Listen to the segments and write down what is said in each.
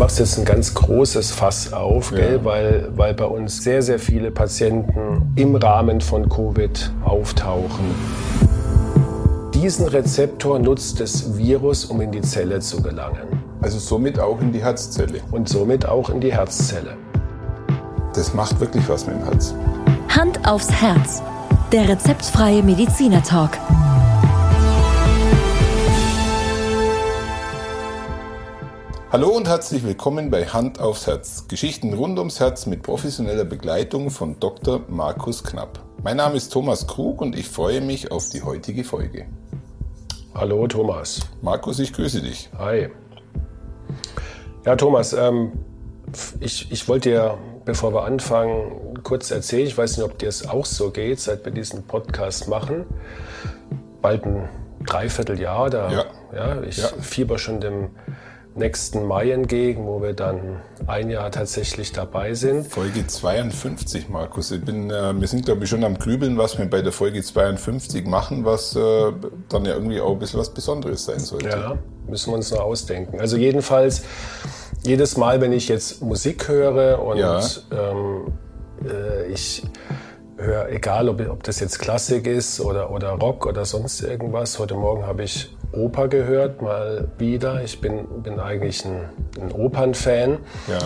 machst jetzt ein ganz großes Fass auf, gell? Weil, weil bei uns sehr, sehr viele Patienten im Rahmen von Covid auftauchen. Diesen Rezeptor nutzt das Virus, um in die Zelle zu gelangen. Also somit auch in die Herzzelle. Und somit auch in die Herzzelle. Das macht wirklich was mit dem Herz. Hand aufs Herz. Der rezeptfreie Mediziner Hallo und herzlich willkommen bei Hand aufs Herz. Geschichten rund ums Herz mit professioneller Begleitung von Dr. Markus Knapp. Mein Name ist Thomas Krug und ich freue mich auf die heutige Folge. Hallo Thomas. Markus, ich grüße dich. Hi. Ja, Thomas, ähm, ich, ich wollte dir, bevor wir anfangen, kurz erzählen, ich weiß nicht, ob dir es auch so geht, seit wir diesen Podcast machen. Bald ein Dreivierteljahr, da Ja. Ja, ich Ja. fieber schon dem nächsten Mai entgegen, wo wir dann ein Jahr tatsächlich dabei sind. Folge 52, Markus. Ich bin, äh, wir sind, glaube ich, schon am Grübeln, was wir bei der Folge 52 machen, was äh, dann ja irgendwie auch ein bisschen was Besonderes sein sollte. Ja, müssen wir uns noch ausdenken. Also jedenfalls, jedes Mal, wenn ich jetzt Musik höre und Ja. ähm, äh, ich höre, egal ob, ob das jetzt Klassik ist oder, oder Rock oder sonst irgendwas, heute Morgen habe ich Oper gehört, mal wieder. Ich bin, bin eigentlich ein, ein Opernfan. Ja.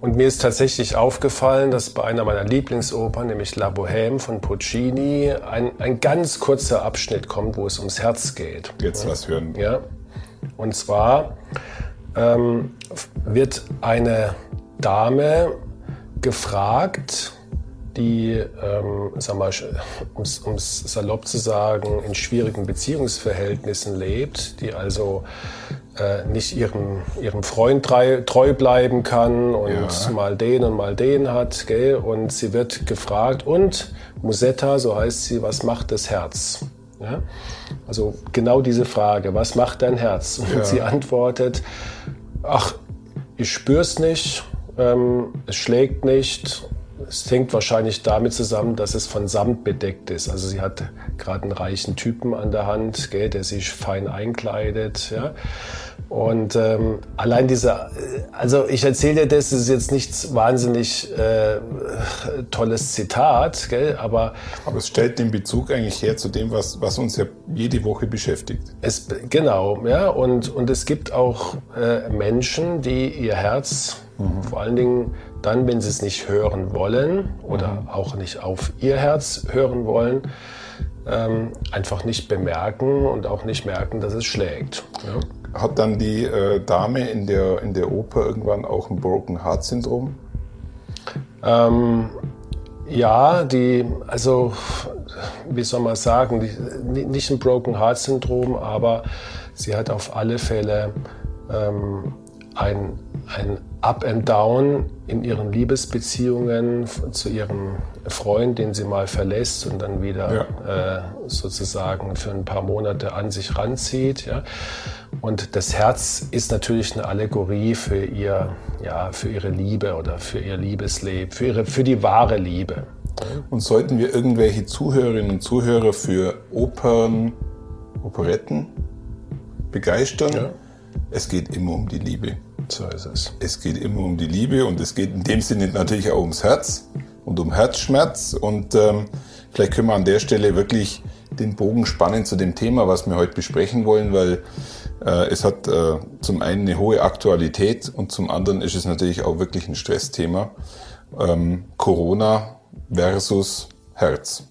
Und mir ist tatsächlich aufgefallen, dass bei einer meiner Lieblingsopern, nämlich La Bohème von Puccini, ein, ein ganz kurzer Abschnitt kommt, wo es ums Herz geht. Jetzt was hören. Ja. Und zwar ähm, wird eine Dame gefragt, die, ähm, sag mal, um es salopp zu sagen, in schwierigen Beziehungsverhältnissen lebt, die also äh, nicht ihrem, ihrem Freund treu, treu bleiben kann und Ja. mal den und mal den hat. Gell? Und sie wird gefragt, und Musetta, so heißt sie, was macht das Herz? Ja? Also genau diese Frage, was macht dein Herz? Und Ja. sie antwortet, ach, ich spür's nicht, ähm, es schlägt nicht. Es hängt wahrscheinlich damit zusammen, dass es von Samt bedeckt ist. Also sie hat gerade einen reichen Typen an der Hand, gell, der sich fein einkleidet. Ja? Und ähm, allein dieser, also ich erzähle dir das, das ist jetzt nichts wahnsinnig äh, tolles Zitat, gell, aber Aber es stellt den Bezug eigentlich her zu dem, was, was uns ja jede Woche beschäftigt. Es, genau, ja, und, und es gibt auch äh, Menschen, die ihr Herz, vor allen Dingen dann, wenn sie es nicht hören wollen oder auch nicht auf ihr Herz hören wollen, ähm, einfach nicht bemerken und auch nicht merken, dass es schlägt. Ja. Hat dann die äh, Dame in der, in der Oper irgendwann auch ein Broken Heart Syndrom? Ähm, ja, die, also, wie soll man sagen, die, nicht ein Broken Heart Syndrom, aber sie hat auf alle Fälle ähm, ein, ein Up and Down in ihren Liebesbeziehungen zu ihrem Freund, den sie mal verlässt und dann wieder äh, sozusagen für ein paar Monate an sich ranzieht. Ja? Und das Herz ist natürlich eine Allegorie für ihr, ja, für ihre Liebe oder für ihr Liebesleben, für ihre, für die wahre Liebe. Und sollten wir irgendwelche Zuhörerinnen und Zuhörer für Opern, Operetten begeistern? Ja. Es geht immer um die Liebe. So ist es. Es geht immer um die Liebe und es geht in dem Sinne natürlich auch ums Herz und um Herzschmerz. Und ähm, vielleicht können wir an der Stelle wirklich den Bogen spannen zu dem Thema, was wir heute besprechen wollen, weil äh, es hat äh, zum einen eine hohe Aktualität und zum anderen ist es natürlich auch wirklich ein Stressthema. Ähm, Corona versus Herz.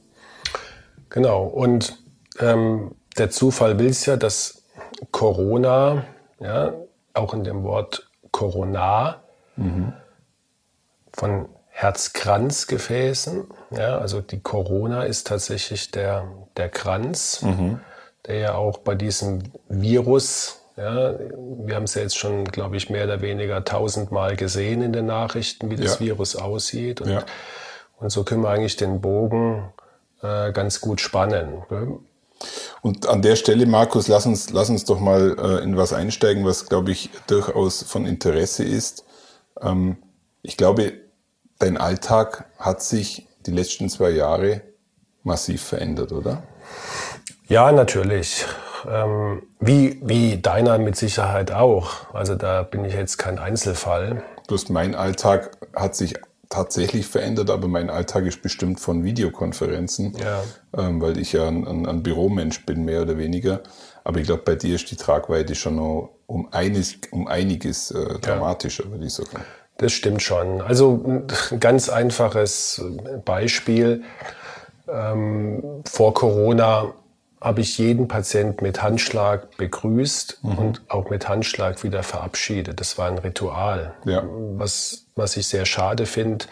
Genau. Und ähm, der Zufall will es ja, dass Corona, ja, auch in dem Wort Corona, von Herzkranzgefäßen, ja, also die Corona ist tatsächlich der, der Kranz, der ja auch bei diesem Virus, ja, wir haben es ja jetzt schon, glaube ich, mehr oder weniger tausendmal gesehen in den Nachrichten, wie das Ja. Virus aussieht. Und, Ja. und so können wir eigentlich den Bogen äh, ganz gut spannen. gell? Und an der Stelle, Markus, lass uns, lass uns doch mal äh, in was einsteigen, was, glaube ich, durchaus von Interesse ist. Ähm, ich glaube, dein Alltag hat sich die letzten zwei Jahre massiv verändert, oder? Ja, natürlich. ähm, wie, wie deiner mit Sicherheit auch. Also da bin ich jetzt kein Einzelfall. Bloß mein Alltag hat sich tatsächlich verändert, aber mein Alltag ist bestimmt von Videokonferenzen, Ja. ähm, weil ich ja ein, ein, ein Büromensch bin, mehr oder weniger. Aber ich glaube, bei dir ist die Tragweite schon noch um einiges, um einiges äh, dramatischer, würde ich sagen. Das stimmt schon. Also ein ganz einfaches Beispiel. Ähm, vor Corona habe ich jeden Patient mit Handschlag begrüßt und auch mit Handschlag wieder verabschiedet. Das war ein Ritual. Ja. Was, was ich sehr schade finde,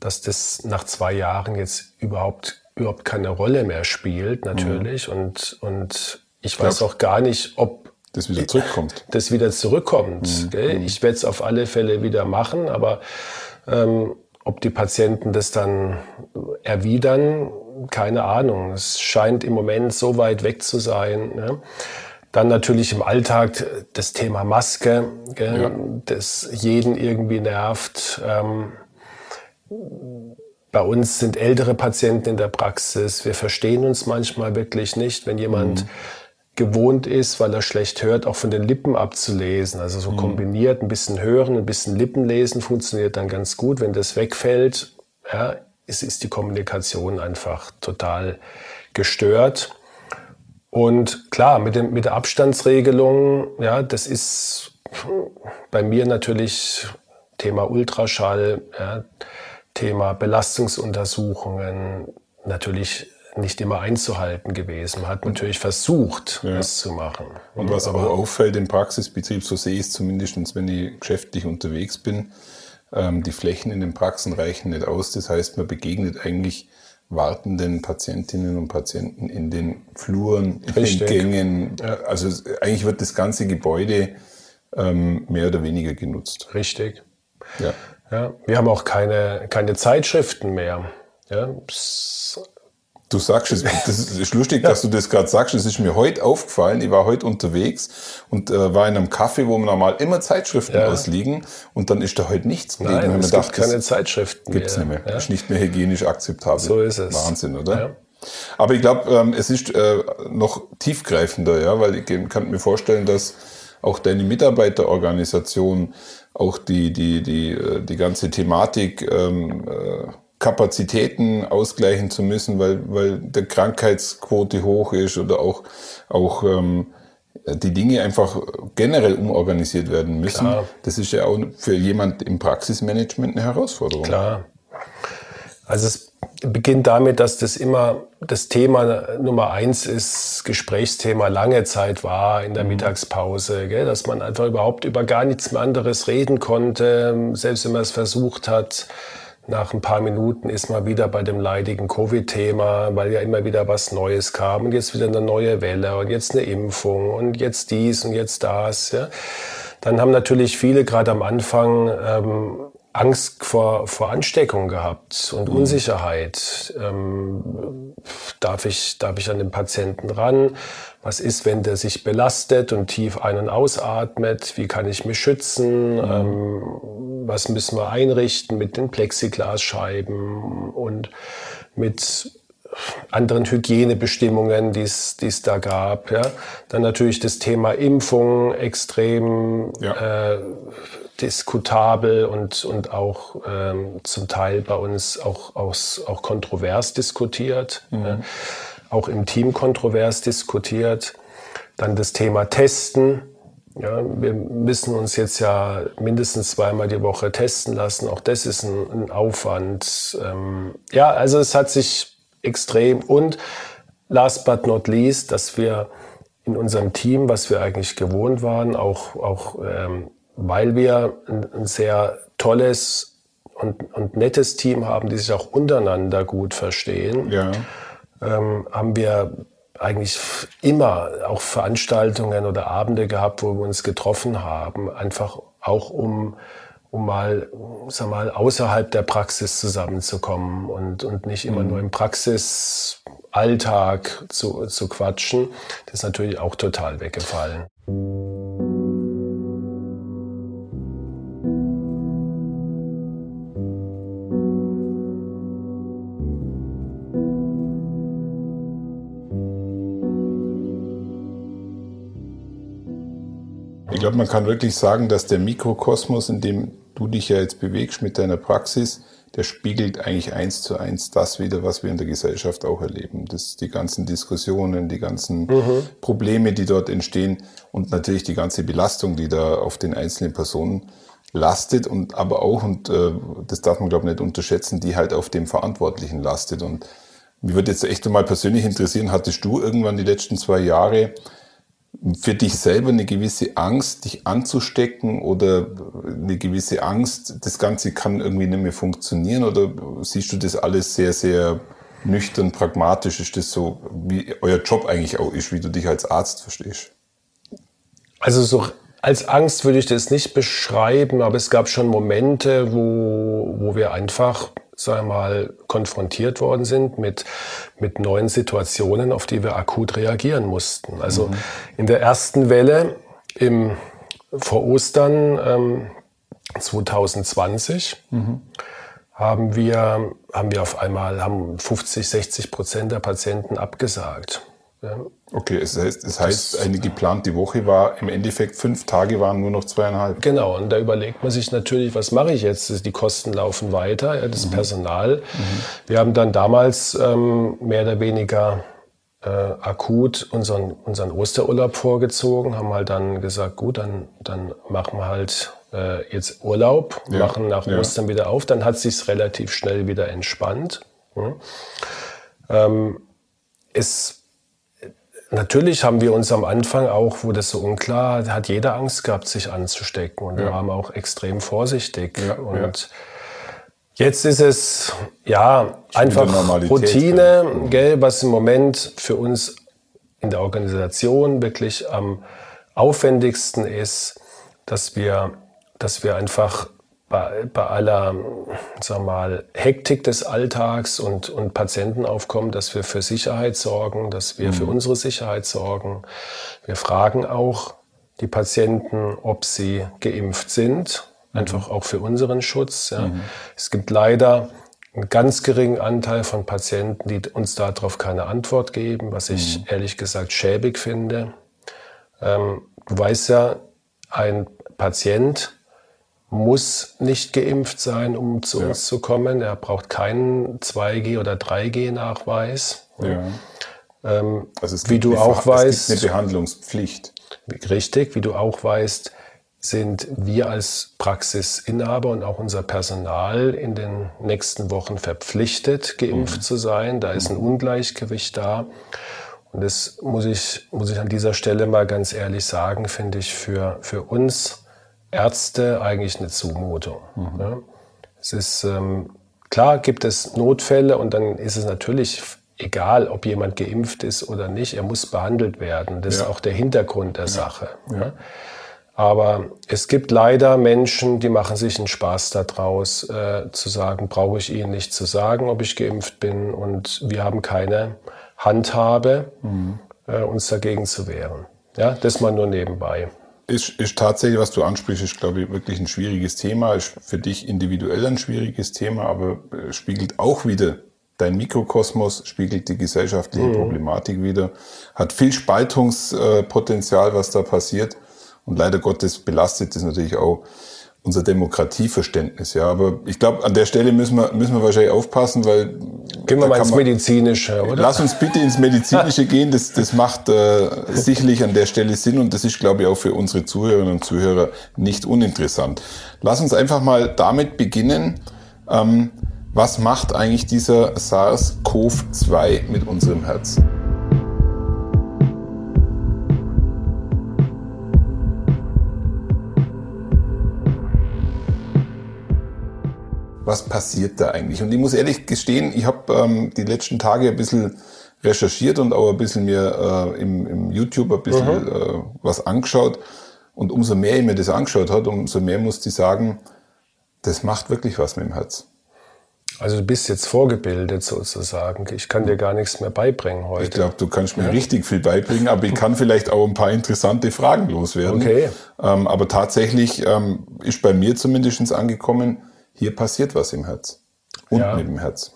dass das nach zwei Jahren jetzt überhaupt, überhaupt keine Rolle mehr spielt, natürlich. Und, und ich weiß auch gar nicht, ob Das wieder zurückkommt. das wieder zurückkommt. Mhm. Gell? Ich werde es auf alle Fälle wieder machen, aber ähm, ob die Patienten das dann erwidern, keine Ahnung. Es scheint im Moment so weit weg zu sein. Ne? Dann natürlich im Alltag das Thema Maske, gell? Ja. das jeden irgendwie nervt. Ähm, bei uns sind ältere Patienten in der Praxis. Wir verstehen uns manchmal wirklich nicht, wenn jemand gewohnt ist, weil er schlecht hört, auch von den Lippen abzulesen. Also so kombiniert ein bisschen hören, ein bisschen Lippenlesen funktioniert dann ganz gut. Wenn das wegfällt, ja, ist, ist die Kommunikation einfach total gestört. Und klar, mit, dem, mit der Abstandsregelung, ja, das ist bei mir natürlich Thema Ultraschall, ja, Thema Belastungsuntersuchungen, natürlich nicht immer einzuhalten gewesen. Man hat natürlich versucht, das zu machen. Und was auch auffällt im Praxisbetrieb, so sehe ich es zumindest, wenn ich geschäftlich unterwegs bin, die Flächen in den Praxen reichen nicht aus. Das heißt, man begegnet eigentlich wartenden Patientinnen und Patienten in den Fluren, in Richtig. den Gängen. Also es- eigentlich wird das ganze Gebäude ähm, mehr oder weniger genutzt. Richtig. Ja. Ja, wir haben auch keine, keine Zeitschriften mehr. Ja, Du sagst es, das ist lustig, dass du das gerade sagst. Es ist mir heute aufgefallen. Ich war heute unterwegs und äh, war in einem Café, wo normal immer Zeitschriften Ja. ausliegen. Und dann ist da heute nichts gelegen. nein, es gibt keine Zeitschriften gibt's mehr. nicht mehr. Ja. Ist nicht mehr hygienisch akzeptabel. So ist es. Wahnsinn, oder? Ja. Aber ich glaube, ähm, es ist äh, noch tiefgreifender, ja, weil ich kann mir vorstellen, dass auch deine Mitarbeiterorganisation auch die, die, die, äh, die ganze Thematik ähm, äh, Kapazitäten ausgleichen zu müssen, weil, weil der Krankheitsquote hoch ist oder auch, auch ähm, die Dinge einfach generell umorganisiert werden müssen. Klar. Das ist ja auch für jemand im Praxismanagement eine Herausforderung. Klar. Also es beginnt damit, dass das immer das Thema Nummer eins ist, Gesprächsthema lange Zeit war in der Mittagspause, gell? dass man einfach überhaupt über gar nichts mehr anderes reden konnte, selbst wenn man es versucht hat. Nach ein paar Minuten ist man wieder bei dem leidigen Covid-Thema, weil ja immer wieder was Neues kam und jetzt wieder eine neue Welle und jetzt eine Impfung und jetzt dies und jetzt das. Ja? Dann haben natürlich viele gerade am Anfang ähm, Angst vor, vor Ansteckung gehabt und Unsicherheit. Ähm, darf, ich, darf ich an den Patienten ran? Was ist, wenn der sich belastet und tief ein- und ausatmet? Wie kann ich mich schützen? Ähm, was müssen wir einrichten mit den Plexiglasscheiben und mit anderen Hygienebestimmungen, die es da gab. Ja. Dann natürlich das Thema Impfung extrem Ja. äh, diskutabel und, und auch ähm, zum Teil bei uns auch, aus, auch kontrovers diskutiert, ja. auch im Team kontrovers diskutiert. Dann das Thema Testen. Ja, wir müssen uns jetzt ja mindestens zweimal die Woche testen lassen. Auch das ist ein, ein Aufwand. Ähm, ja, also es hat sich extrem und last but not least, dass wir in unserem Team, was wir eigentlich gewohnt waren, auch, auch ähm, weil wir ein, ein sehr tolles und, und nettes Team haben, die sich auch untereinander gut verstehen, Ja. ähm, haben wir eigentlich immer auch Veranstaltungen oder Abende gehabt, wo wir uns getroffen haben, einfach auch um, um mal, sag mal, außerhalb der Praxis zusammenzukommen und, und nicht immer nur im Praxisalltag zu, zu quatschen. Das ist natürlich auch total weggefallen. Glaube, man kann wirklich sagen, dass der Mikrokosmos, in dem du dich ja jetzt bewegst mit deiner Praxis, der spiegelt eigentlich eins zu eins das wieder, was wir in der Gesellschaft auch erleben. Das, die ganzen Diskussionen, die ganzen mhm. Probleme, die dort entstehen und natürlich die ganze Belastung, die da auf den einzelnen Personen lastet und aber auch, und äh, das darf man glaube ich nicht unterschätzen, die halt auf dem Verantwortlichen lastet. Und mich würde jetzt echt mal persönlich interessieren, hattest du irgendwann die letzten zwei Jahre für dich selber eine gewisse Angst, dich anzustecken oder eine gewisse Angst, das Ganze kann irgendwie nicht mehr funktionieren oder siehst du das alles sehr, sehr nüchtern, pragmatisch? Ist das so, wie euer Job eigentlich auch ist, wie du dich als Arzt verstehst? Also so als Angst würde ich das nicht beschreiben, aber es gab schon Momente, wo, wo wir einfach sagen wir mal, konfrontiert worden sind mit, mit neuen Situationen, auf die wir akut reagieren mussten. Also mhm. in der ersten Welle im, vor Ostern ähm, 2020 mhm. haben, wir, haben wir auf einmal haben 50, 60 Prozent der Patienten abgesagt. Okay, es heißt, es heißt eine geplante Woche war im Endeffekt fünf Tage waren nur noch zweieinhalb. Genau, und da überlegt man sich natürlich, was mache ich jetzt? Die Kosten laufen weiter, ja, das mhm. Personal. Mhm. Wir haben dann damals ähm, mehr oder weniger äh, akut unseren, unseren Osterurlaub vorgezogen, haben halt dann gesagt, gut, dann, dann machen wir halt äh, jetzt Urlaub, ja. machen nach ja. Ostern wieder auf. Dann hat sich relativ schnell wieder entspannt. Mhm. Ähm, es Natürlich haben wir uns am Anfang auch, wo das so unklar, hat jeder Angst gehabt, sich anzustecken. Und ja. wir waren auch extrem vorsichtig. Ja, und ja. jetzt ist es, ja, einfach Routine, gell, was im Moment für uns in der Organisation wirklich am aufwendigsten ist, dass wir, dass wir einfach bei, bei aller sag mal, Hektik des Alltags und, und Patientenaufkommen, dass wir für Sicherheit sorgen, dass wir mhm. für unsere Sicherheit sorgen. Wir fragen auch die Patienten, ob sie geimpft sind, mhm. einfach auch für unseren Schutz. Ja. Mhm. Es gibt leider einen ganz geringen Anteil von Patienten, die uns darauf keine Antwort geben, was ich mhm. ehrlich gesagt schäbig finde. Ähm, du weißt ja, ein Patient muss nicht geimpft sein, um zu ja. uns zu kommen. Er braucht keinen 2G- oder 3G-Nachweis. Ja. Ähm, also wie du auch weißt, es gibt eine Behandlungspflicht. Richtig, wie du auch weißt, sind wir als Praxisinhaber und auch unser Personal in den nächsten Wochen verpflichtet, geimpft mhm. zu sein. Da ist ein Ungleichgewicht da. Und das muss ich, muss ich an dieser Stelle mal ganz ehrlich sagen, finde ich für, für uns Ärzte eigentlich eine Zumutung. Mhm. Ja. Es ist ähm, klar, gibt es Notfälle und dann ist es natürlich egal, ob jemand geimpft ist oder nicht. Er muss behandelt werden. Das ja. ist auch der Hintergrund der. Sache. Ja. Aber es gibt leider Menschen, die machen sich einen Spaß daraus, äh, zu sagen, brauche ich ihnen nicht zu sagen, ob ich geimpft bin. Und wir haben keine Handhabe, mhm. äh, uns dagegen zu wehren. Ja, das mal nur nebenbei ist, ist tatsächlich, was du ansprichst, ist, glaube ich, wirklich ein schwieriges Thema. Ist für dich individuell ein schwieriges Thema, aber äh, spiegelt auch wieder dein Mikrokosmos, spiegelt die gesellschaftliche mhm. Problematik wieder, hat viel Spaltungspotenzial, was da passiert. Und leider Gottes belastet es natürlich auch unser Demokratieverständnis, ja. Aber ich glaube, an der Stelle müssen wir, müssen wir wahrscheinlich aufpassen, weil. Gehen wir mal ins man, Medizinische, oder? Lass uns bitte ins Medizinische gehen. Das, das macht äh, sicherlich an der Stelle Sinn und das ist, glaube ich, auch für unsere Zuhörerinnen und Zuhörer nicht uninteressant. Lass uns einfach mal damit beginnen. Ähm, was macht eigentlich dieser SARS-CoV-2 mit unserem Herz? Was passiert da eigentlich? Und ich muss ehrlich gestehen, ich habe ähm, die letzten Tage ein bisschen recherchiert und auch ein bisschen mir äh, im, im YouTube ein bisschen mhm. äh, was angeschaut. Und umso mehr ich mir das angeschaut hat, umso mehr musste ich sagen, das macht wirklich was mit dem Herz. Also du bist jetzt vorgebildet sozusagen. Ich kann dir gar nichts mehr beibringen heute. Ich glaube, du kannst mir ja. richtig viel beibringen, aber ich kann vielleicht auch ein paar interessante Fragen loswerden. Okay. Ähm, aber tatsächlich ähm, ist bei mir zumindest angekommen, hier passiert was im Herz. Und ja. dem Herz.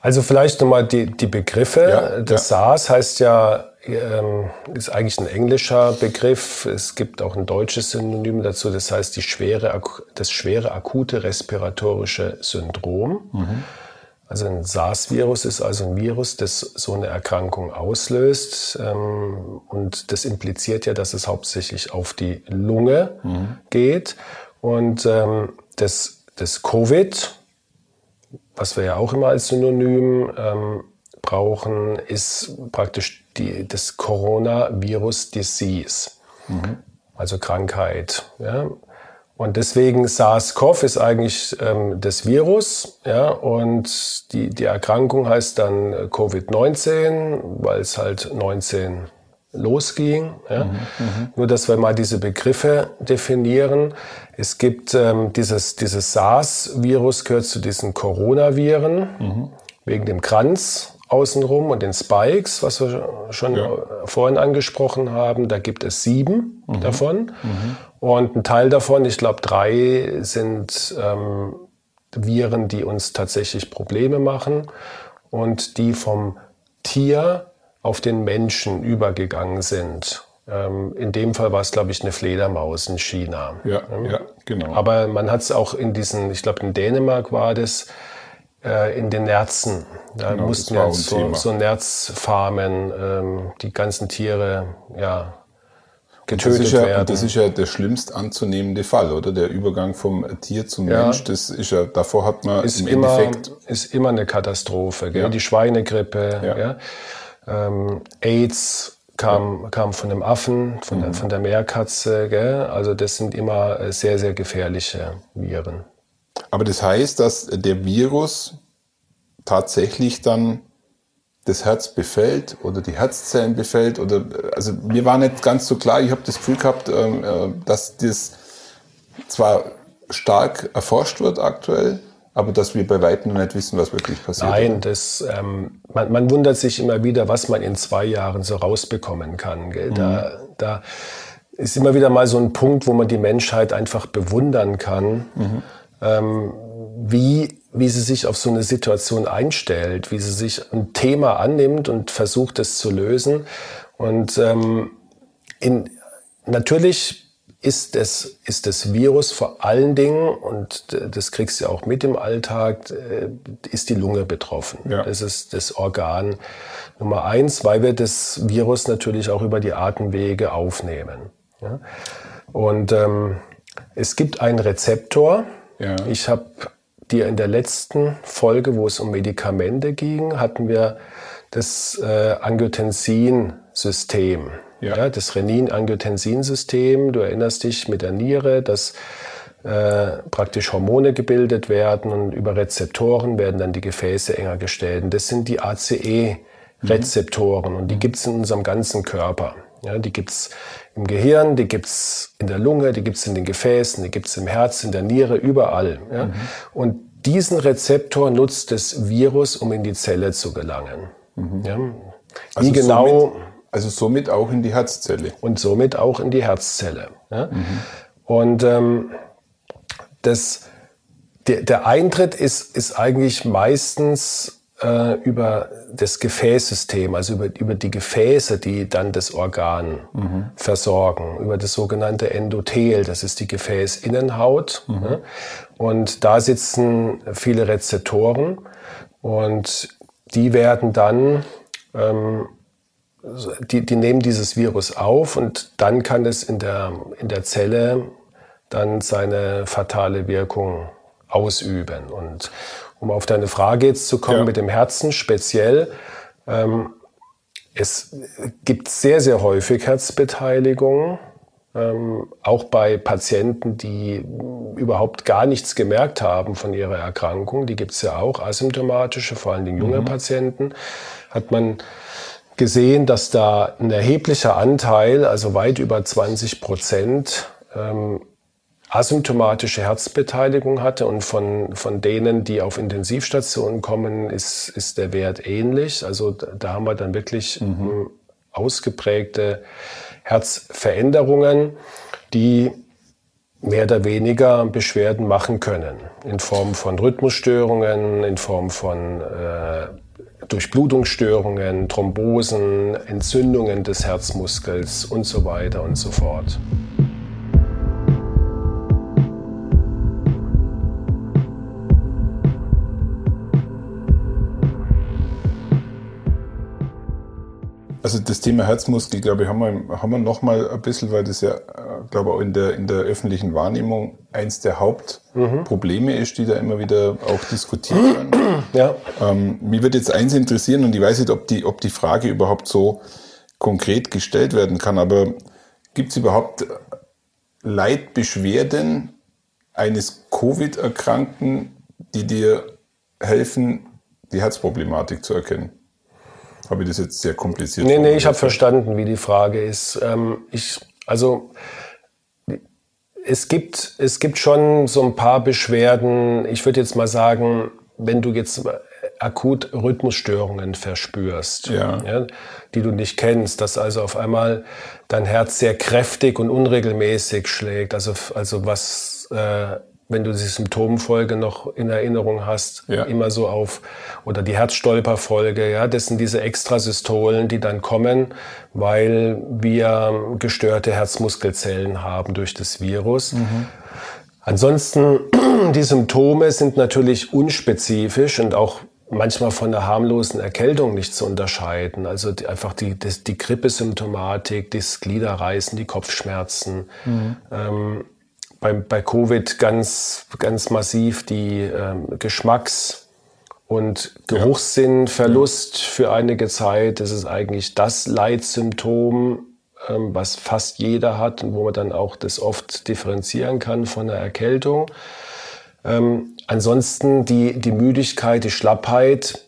Also vielleicht nochmal die, die Begriffe. Ja, das ja. SARS heißt ja ähm, ist eigentlich ein englischer Begriff. Es gibt auch ein deutsches Synonym dazu. Das heißt die schwere, das schwere akute respiratorische Syndrom. Mhm. Also ein SARS-Virus ist also ein Virus, das so eine Erkrankung auslöst. Ähm, und das impliziert ja, dass es hauptsächlich auf die Lunge mhm. geht. Und ähm, das, das Covid, was wir ja auch immer als Synonym ähm, brauchen, ist praktisch die, das Coronavirus Disease, mhm. also Krankheit. Ja? Und deswegen SARS-CoV ist eigentlich ähm, das Virus, ja, und die, die Erkrankung heißt dann äh, Covid-19, weil es halt 19 losging. Ja. Mhm, mh. Nur, dass wir mal diese Begriffe definieren. Es gibt ähm, dieses, dieses SARS-Virus gehört zu diesen Coronaviren mhm. wegen dem Kranz außenrum und den Spikes, was wir schon ja. vorhin angesprochen haben. Da gibt es sieben mhm. davon. Mhm. Und ein Teil davon, ich glaube drei, sind ähm, Viren, die uns tatsächlich Probleme machen und die vom Tier auf den Menschen übergegangen sind. Ähm, in dem Fall war es, glaube ich, eine Fledermaus in China. Ja, ja genau. Aber man hat es auch in diesen, ich glaube, in Dänemark war das, äh, in den Nerzen. Da genau, mussten ja so, so Nerzfarmen ähm, die ganzen Tiere ja, getötet das ja, werden. Das ist ja der schlimmst anzunehmende Fall, oder? Der Übergang vom Tier zum ja, Mensch, das ist ja, davor hat man ist im immer, Endeffekt... Ist immer eine Katastrophe, gell? Ja. Die Schweinegrippe, ja. Ähm, AIDS kam, kam von dem Affen, von, mhm. der, von der Meerkatze. Gell? Also das sind immer äh, sehr, sehr gefährliche Viren. Aber das heißt, dass der Virus tatsächlich dann das Herz befällt oder die Herzzellen befällt oder also mir war nicht ganz so klar. Ich habe das Gefühl gehabt, ähm, äh, dass das zwar stark erforscht wird aktuell, aber dass wir bei weitem noch nicht wissen, was wirklich passiert. Nein, das, ähm, man, man, wundert sich immer wieder, was man in zwei Jahren so rausbekommen kann. Gell? Mhm. Da, da ist immer wieder mal so ein Punkt, wo man die Menschheit einfach bewundern kann, mhm. ähm, wie, wie sie sich auf so eine Situation einstellt, wie sie sich ein Thema annimmt und versucht, es zu lösen. Und ähm, in, natürlich ist das, ist das Virus vor allen Dingen, und das kriegst du auch mit im Alltag, äh, ist die Lunge betroffen. Ja. Das ist das Organ Nummer eins, weil wir das Virus natürlich auch über die Atemwege aufnehmen. Ja? Und ähm, es gibt einen Rezeptor. Ja. Ich habe dir in der letzten Folge, wo es um Medikamente ging, hatten wir das äh, Angiotensin-System. Ja. ja das Renin-Angiotensin-System, du erinnerst dich mit der Niere, dass äh, praktisch Hormone gebildet werden und über Rezeptoren werden dann die Gefäße enger gestellt. Und das sind die ACE-Rezeptoren und die mhm. gibt es in unserem ganzen Körper. Ja, die gibt's im Gehirn, die gibt's in der Lunge, die gibt's in den Gefäßen, die gibt's im Herz, in der Niere, überall. Ja? Mhm. Und diesen Rezeptor nutzt das Virus, um in die Zelle zu gelangen. Mhm. Ja? Also Wie genau somit also somit auch in die Herzzelle. Und somit auch in die Herzzelle. Ja? Mhm. Und ähm, das, der, der Eintritt ist, ist eigentlich meistens äh, über das Gefäßsystem, also über, über die Gefäße, die dann das Organ mhm. versorgen, über das sogenannte Endothel, das ist die Gefäßinnenhaut. Mhm. Ja? Und da sitzen viele Rezeptoren und die werden dann ähm, die, die nehmen dieses Virus auf und dann kann es in der, in der Zelle dann seine fatale Wirkung ausüben. Und um auf deine Frage jetzt zu kommen ja. mit dem Herzen speziell, ähm, es gibt sehr, sehr häufig Herzbeteiligung, ähm, auch bei Patienten, die überhaupt gar nichts gemerkt haben von ihrer Erkrankung. Die gibt es ja auch, asymptomatische, vor allem junge mhm. Patienten, hat man gesehen, dass da ein erheblicher Anteil, also weit über 20 Prozent, ähm, asymptomatische Herzbeteiligung hatte und von, von denen, die auf Intensivstationen kommen, ist, ist der Wert ähnlich. Also da haben wir dann wirklich mhm. Ähm, ausgeprägte Herzveränderungen, die mehr oder weniger Beschwerden machen können. In Form von Rhythmusstörungen, in Form von äh, Durchblutungsstörungen, Thrombosen, Entzündungen des Herzmuskels und so weiter und so fort. Also das Thema Herzmuskel, glaube ich, haben wir, haben wir noch mal ein bisschen, weil das ja, glaube auch in der, in der öffentlichen Wahrnehmung eins der Hauptprobleme mhm. ist, die da immer wieder auch diskutiert werden. Ja. Ähm, mich würde jetzt eins interessieren und ich weiß nicht, ob die, ob die Frage überhaupt so konkret gestellt werden kann, aber gibt es überhaupt Leitbeschwerden eines Covid-Erkrankten, die dir helfen, die Herzproblematik zu erkennen? Habe ich das jetzt sehr kompliziert? Nee, nee, ich habe verstanden, wie die Frage ist. Ähm, ich, also es gibt, es gibt schon so ein paar Beschwerden. Ich würde jetzt mal sagen, wenn du jetzt akut Rhythmusstörungen verspürst, ja. ja. die du nicht kennst, dass also auf einmal dein Herz sehr kräftig und unregelmäßig schlägt, also, also was äh, wenn du die Symptomfolge noch in Erinnerung hast, ja. immer so auf, oder die Herzstolperfolge, ja, das sind diese Extrasystolen, die dann kommen, weil wir gestörte Herzmuskelzellen haben durch das Virus. Mhm. Ansonsten, die Symptome sind natürlich unspezifisch und auch manchmal von der harmlosen Erkältung nicht zu unterscheiden. Also die, einfach die, die, die Grippesymptomatik, das Gliederreißen, die Kopfschmerzen. Mhm. Ähm, bei, bei Covid ganz, ganz massiv die ähm, Geschmacks- und Geruchssinnverlust ja. für einige Zeit. Das ist eigentlich das Leitsymptom, ähm, was fast jeder hat und wo man dann auch das oft differenzieren kann von der Erkältung. Ähm, ansonsten die, die Müdigkeit, die Schlappheit,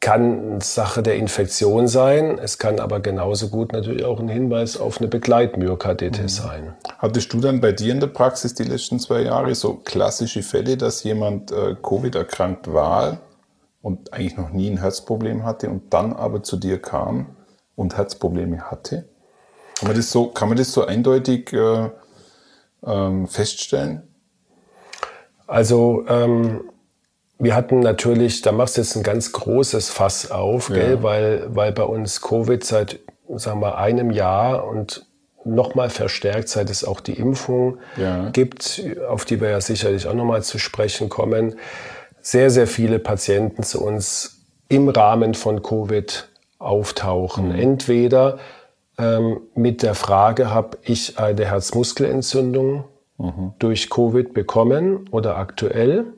kann Sache der Infektion sein. Es kann aber genauso gut natürlich auch ein Hinweis auf eine Begleitmyokarditis mhm. sein. Hattest du dann bei dir in der Praxis die letzten zwei Jahre so klassische Fälle, dass jemand äh, Covid erkrankt war und eigentlich noch nie ein Herzproblem hatte und dann aber zu dir kam und Herzprobleme hatte? Kann man das so, kann man das so eindeutig äh, ähm, feststellen? Also ähm, wir hatten natürlich, da machst du jetzt ein ganz großes Fass auf, ja. gell, weil, weil bei uns Covid seit, sagen wir, einem Jahr und nochmal verstärkt, seit es auch die Impfung ja. gibt, auf die wir ja sicherlich auch nochmal zu sprechen kommen, sehr, sehr viele Patienten zu uns im Rahmen von Covid auftauchen. Mhm. Entweder ähm, mit der Frage, habe ich eine Herzmuskelentzündung mhm. durch Covid bekommen oder aktuell?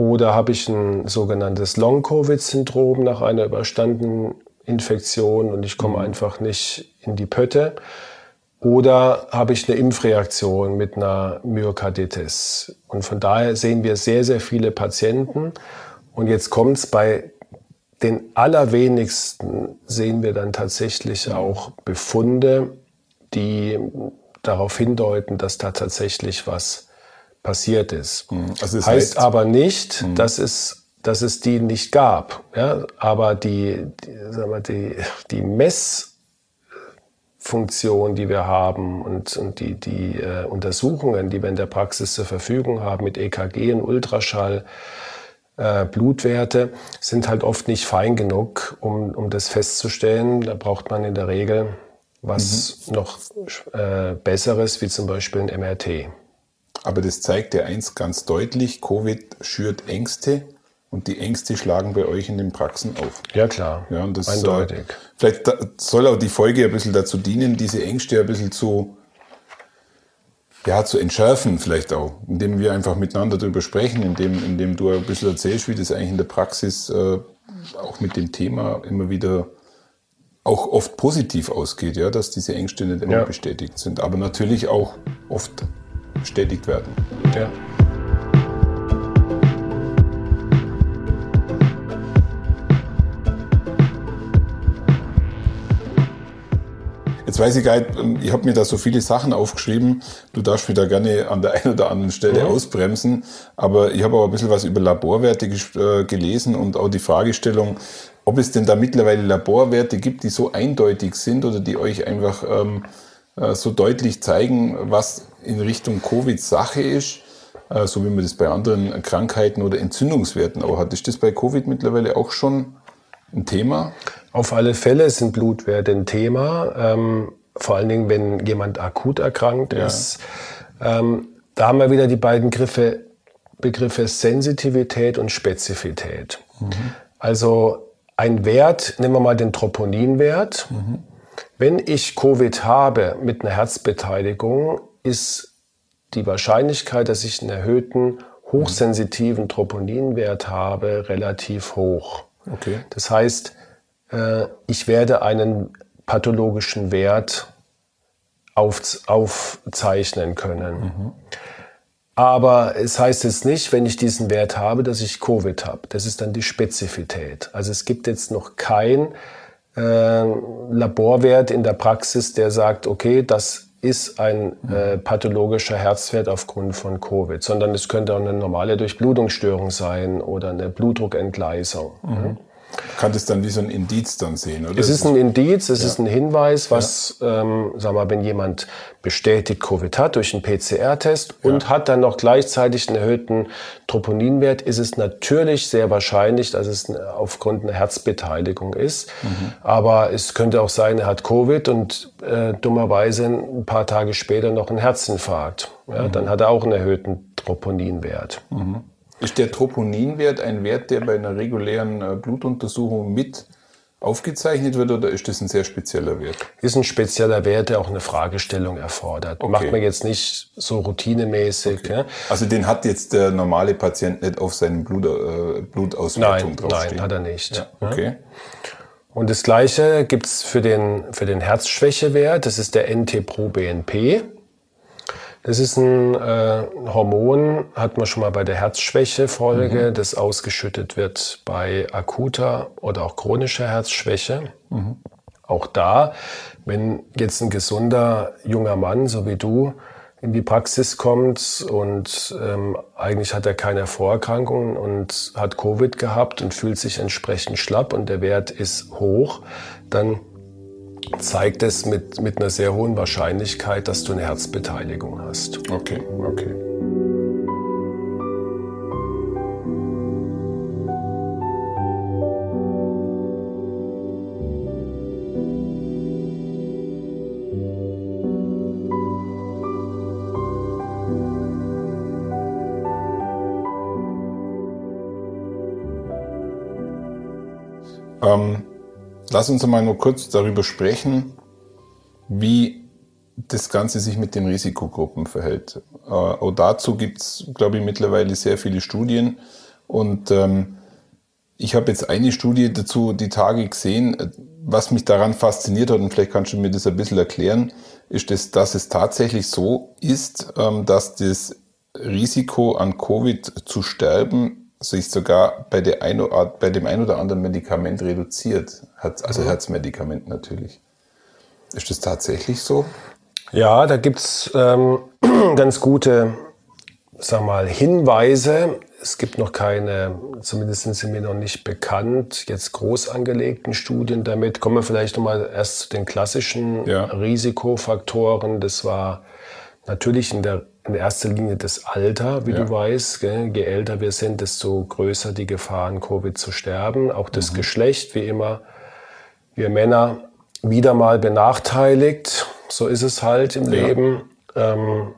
Oder habe ich ein sogenanntes Long-Covid-Syndrom nach einer überstandenen Infektion und ich komme mhm. einfach nicht in die Pötte? Oder habe ich eine Impfreaktion mit einer Myokarditis? Und von daher sehen wir sehr, sehr viele Patienten. Und jetzt kommt es bei den allerwenigsten, sehen wir dann tatsächlich auch Befunde, die darauf hindeuten, dass da tatsächlich was passiert ist. Mhm. Also das heißt, heißt aber nicht, mhm. dass es dass es die nicht gab. Ja? Aber die, die, sagen wir, die, die Messfunktion, die wir haben und, und die, die äh, Untersuchungen, die wir in der Praxis zur Verfügung haben mit EKG und Ultraschall, äh, Blutwerte, sind halt oft nicht fein genug, um, um das festzustellen. Da braucht man in der Regel was mhm. noch äh, Besseres, wie zum Beispiel ein MRT. Aber das zeigt ja eins ganz deutlich, Covid schürt Ängste und die Ängste schlagen bei euch in den Praxen auf. Ja, klar. Ja, und das, äh, Eindeutig. Äh, vielleicht da, soll auch die Folge ein bisschen dazu dienen, diese Ängste ein bisschen zu, ja, zu entschärfen vielleicht auch, indem wir einfach miteinander darüber sprechen, indem, indem du ein bisschen erzählst, wie das eigentlich in der Praxis äh, auch mit dem Thema immer wieder auch oft positiv ausgeht, ja, dass diese Ängste nicht immer ja. bestätigt sind, aber natürlich auch oft bestätigt werden. Ja. Jetzt weiß ich gar nicht, ähm, ich habe mir da so viele Sachen aufgeschrieben. Du darfst mich da gerne an der einen oder anderen Stelle ja. ausbremsen. Aber ich habe auch ein bisschen was über Laborwerte äh, gelesen und auch die Fragestellung, ob es denn da mittlerweile Laborwerte gibt, die so eindeutig sind oder die euch einfach ähm, äh, so deutlich zeigen, was in Richtung Covid Sache ist, äh, so wie man das bei anderen Krankheiten oder Entzündungswerten auch hat. Ist das bei Covid mittlerweile auch schon ein Thema? Auf alle Fälle sind Blutwerte ein Thema. Ähm, vor allen Dingen, wenn jemand akut erkrankt ja. ist. Ähm, da haben wir wieder die beiden Griffe, Begriffe Sensitivität und Spezifität. Mhm. Also ein Wert, nehmen wir mal den Troponinwert. Mhm. Wenn ich Covid habe mit einer Herzbeteiligung, ist die Wahrscheinlichkeit, dass ich einen erhöhten hochsensitiven Troponinwert habe, relativ hoch. Okay. Das heißt, äh, ich werde einen pathologischen Wert aufzeichnen können. Mhm. Aber es heißt jetzt nicht, wenn ich diesen Wert habe, dass ich Covid habe. Das ist dann die Spezifität. Also es gibt jetzt noch kein äh, Laborwert in der Praxis, der sagt, okay, das ist ein äh, pathologischer Herzwert aufgrund von Covid, sondern es könnte auch eine normale Durchblutungsstörung sein oder eine Blutdruckentgleisung. Mhm. Kann das dann wie so ein Indiz dann sehen, oder? Es ist ein Indiz, es ja. ist ein Hinweis, was, ja. ähm, sag mal, wenn jemand bestätigt Covid hat durch einen PCR-Test ja. und hat dann noch gleichzeitig einen erhöhten Troponinwert, ist es natürlich sehr wahrscheinlich, dass es aufgrund einer Herzbeteiligung ist. Mhm. Aber es könnte auch sein, er hat Covid und äh, dummerweise ein paar Tage später noch einen Herzinfarkt. Ja, mhm. Dann hat er auch einen erhöhten Troponinwert. Mhm. Ist der Troponinwert ein Wert, der bei einer regulären äh, Blutuntersuchung mit aufgezeichnet wird oder ist das ein sehr spezieller Wert? Ist ein spezieller Wert, der auch eine Fragestellung erfordert. Okay. Macht man jetzt nicht so routinemäßig. Okay. Ja. Also den hat jetzt der normale Patient nicht auf seinem Blut, äh, Blutauswertung nein, draufstehen? Nein, hat er nicht. Ja. Okay. Und das Gleiche gibt's für den, für den Herzschwächewert. Das ist der NT-proBNP. Das ist ein äh, Hormon, hat man schon mal bei der Herzschwäche-Folge, mhm. das ausgeschüttet wird bei akuter oder auch chronischer Herzschwäche. Mhm. Auch da, wenn jetzt ein gesunder junger Mann, so wie du, in die Praxis kommt und ähm, eigentlich hat er keine Vorerkrankungen und hat Covid gehabt und fühlt sich entsprechend schlapp und der Wert ist hoch, dann zeigt es mit, mit einer sehr hohen Wahrscheinlichkeit, dass du eine Herzbeteiligung hast. Okay, okay. Ähm, Lass uns mal nur kurz darüber sprechen, wie das Ganze sich mit den Risikogruppen verhält. Äh, auch dazu gibt's, glaube ich, mittlerweile sehr viele Studien. Und ähm, ich habe jetzt eine Studie dazu die Tage gesehen. Was mich daran fasziniert hat, und vielleicht kannst du mir das ein bisschen erklären, ist, das, dass es tatsächlich so ist, ähm, dass das Risiko an Covid zu sterben sich sogar bei, der ein, bei dem ein oder anderen Medikament reduziert. Also mhm. Herzmedikament natürlich. Ist das tatsächlich so? Ja, da gibt's ähm, ganz gute sag mal, Hinweise. Es gibt noch keine, zumindest sind sie mir noch nicht bekannt, jetzt groß angelegten Studien damit. Kommen wir vielleicht nochmal erst zu den klassischen ja. Risikofaktoren. Das war natürlich in der in erster Linie das Alter, wie ja. du weißt. Gell? Je älter wir sind, desto größer die Gefahr, an Covid zu sterben. Auch das mhm. Geschlecht, wie immer, wir Männer wieder mal benachteiligt. So ist es halt im ja. Leben. Ähm,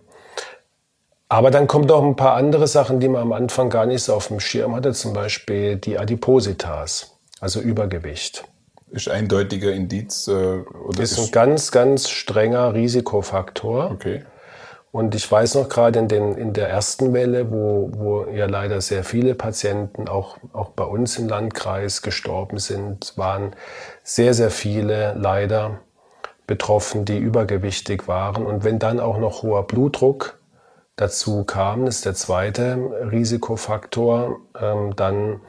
aber dann kommen doch ein paar andere Sachen, die man am Anfang gar nicht so auf dem Schirm hatte. Zum Beispiel die Adipositas, also Übergewicht. Ist eindeutiger Indiz? Äh, oder ist, ist ein ganz, ganz strenger Risikofaktor. Okay. Und ich weiß noch gerade in, den, in der ersten Welle, wo, wo ja leider sehr viele Patienten auch, auch bei uns im Landkreis gestorben sind, waren sehr, sehr viele leider betroffen, die übergewichtig waren. Und wenn dann auch noch hoher Blutdruck dazu kam, ist der zweite Risikofaktor, ähm, dann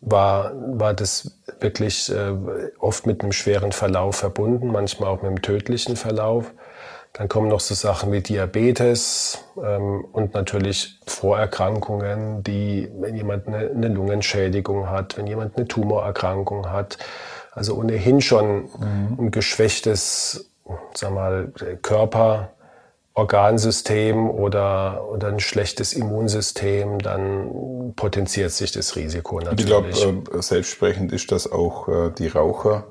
war, war das wirklich äh, oft mit einem schweren Verlauf verbunden, manchmal auch mit einem tödlichen Verlauf. Dann kommen noch so Sachen wie Diabetes ähm, und natürlich Vorerkrankungen, die, wenn jemand eine, eine, Lungenschädigung hat, wenn jemand eine Tumorerkrankung hat, also ohnehin schon mhm. ein geschwächtes, sag mal, Körper Organsystem oder, oder ein schlechtes Immunsystem, dann potenziert sich das Risiko natürlich. Ich glaube, äh, selbstsprechend ist, dass auch äh, die Raucher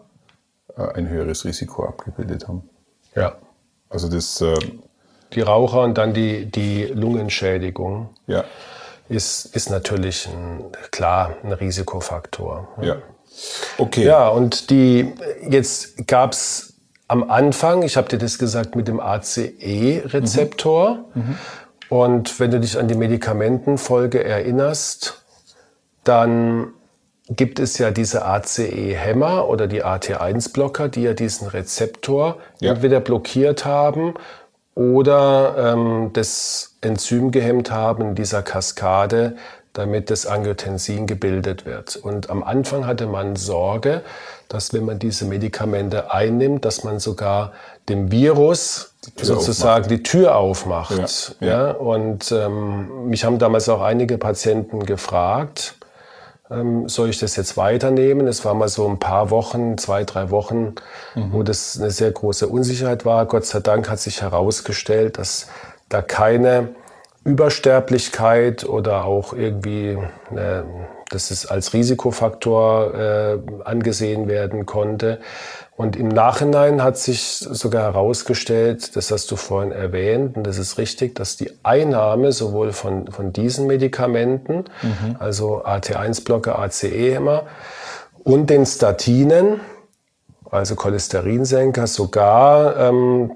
äh, ein höheres Risiko abgebildet haben. Ja. Also das. Äh, die Raucher und dann die, die Lungenschädigung. Ja. Ist, ist natürlich ein, klar ein Risikofaktor. Ja. Okay. Ja, und die, jetzt gab es am Anfang, ich habe dir das gesagt, mit dem ACE-Rezeptor. Mhm. Mhm. Und wenn du dich an die Medikamentenfolge erinnerst, dann gibt es ja diese ACE-Hämmer oder die AT1-Blocker, die ja diesen Rezeptor ja. entweder blockiert haben oder ähm, das Enzym gehemmt haben in dieser Kaskade, damit das Angiotensin gebildet wird. Und am Anfang hatte man Sorge, dass wenn man diese Medikamente einnimmt, dass man sogar dem Virus die sozusagen aufmacht. die Tür aufmacht. Ja, ja. ja und ähm, mich haben damals auch einige Patienten gefragt, ähm, soll ich das jetzt weiternehmen? Es war mal so ein paar Wochen, zwei, drei Wochen, mhm. wo das eine sehr große Unsicherheit war. Gott sei Dank hat sich herausgestellt, dass da keine Übersterblichkeit oder auch irgendwie, äh, dass es als Risikofaktor äh, angesehen werden konnte. Und im Nachhinein hat sich sogar herausgestellt, das hast du vorhin erwähnt, und das ist richtig, dass die Einnahme sowohl von, von diesen Medikamenten, mhm. also AT1-Blocker, ACE-Hämmer und den Statinen, also Cholesterinsenker, sogar ähm,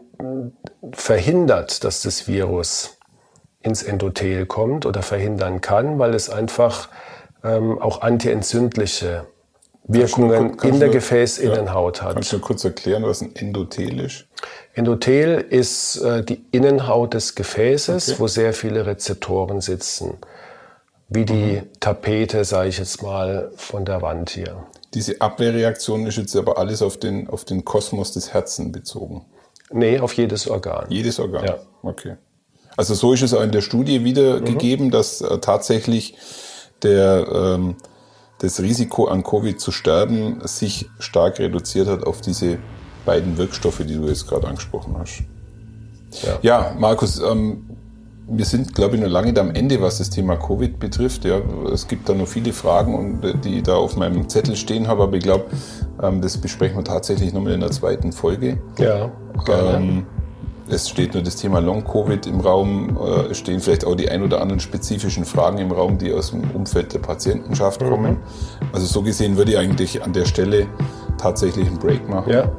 verhindert, dass das Virus ins Endothel kommt oder verhindern kann, weil es einfach ähm, auch antientzündliche Wirkungen in der Gefäßinnenhaut ja, hat. Kannst du kurz erklären, was ein Endothel ist? Endothel ist äh, die Innenhaut des Gefäßes, okay. wo sehr viele Rezeptoren sitzen. Wie die mhm. Tapete, sage ich jetzt mal, von der Wand hier. Diese Abwehrreaktion ist jetzt aber alles auf den, auf den Kosmos des Herzens bezogen. Nee, auf jedes Organ. Jedes Organ? Ja. Okay. Also so ist es auch in der Studie wiedergegeben, mhm. dass äh, tatsächlich der... Ähm, das Risiko an Covid zu sterben sich stark reduziert hat auf diese beiden Wirkstoffe, die du jetzt gerade angesprochen hast. Ja, ja Markus, ähm, wir sind, glaube ich, noch lange am Ende, was das Thema Covid betrifft. Ja, es gibt da noch viele Fragen, und, äh, die da auf meinem Zettel stehen habe, aber ich glaube, ähm, das besprechen wir tatsächlich nochmal in der zweiten Folge. Ja, gerne. Ähm, es steht nur das Thema Long-Covid im Raum, äh, es stehen vielleicht auch die ein oder anderen spezifischen Fragen im Raum, die aus dem Umfeld der Patientenschaft mhm. kommen. Also so gesehen würde ich eigentlich an der Stelle tatsächlich einen Break machen ja.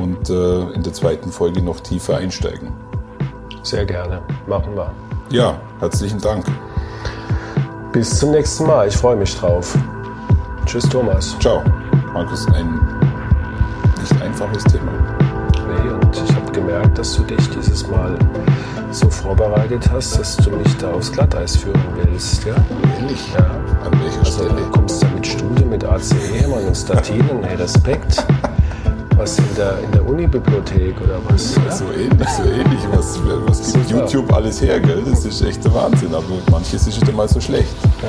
und äh, in der zweiten Folge noch tiefer einsteigen. Sehr gerne, machen wir. Ja, herzlichen Dank. Bis zum nächsten Mal, ich freue mich drauf. Tschüss Thomas. Ciao. Markus, ein nicht einfaches Thema gemerkt, dass du dich dieses Mal so vorbereitet hast, dass du mich da aufs Glatteis führen willst. Ja? Ehrlich? Ja. An welcher also, Stelle? Du kommst da mit Studien, mit ACE und Statinen. Hey, Respekt. Was in der, in der Uni-Bibliothek oder was? Ja, so ähnlich, so ähnlich. Was, was gibt YouTube alles her, gell? Das ist echt der Wahnsinn. Aber manches ist nicht mal so schlecht. Ja.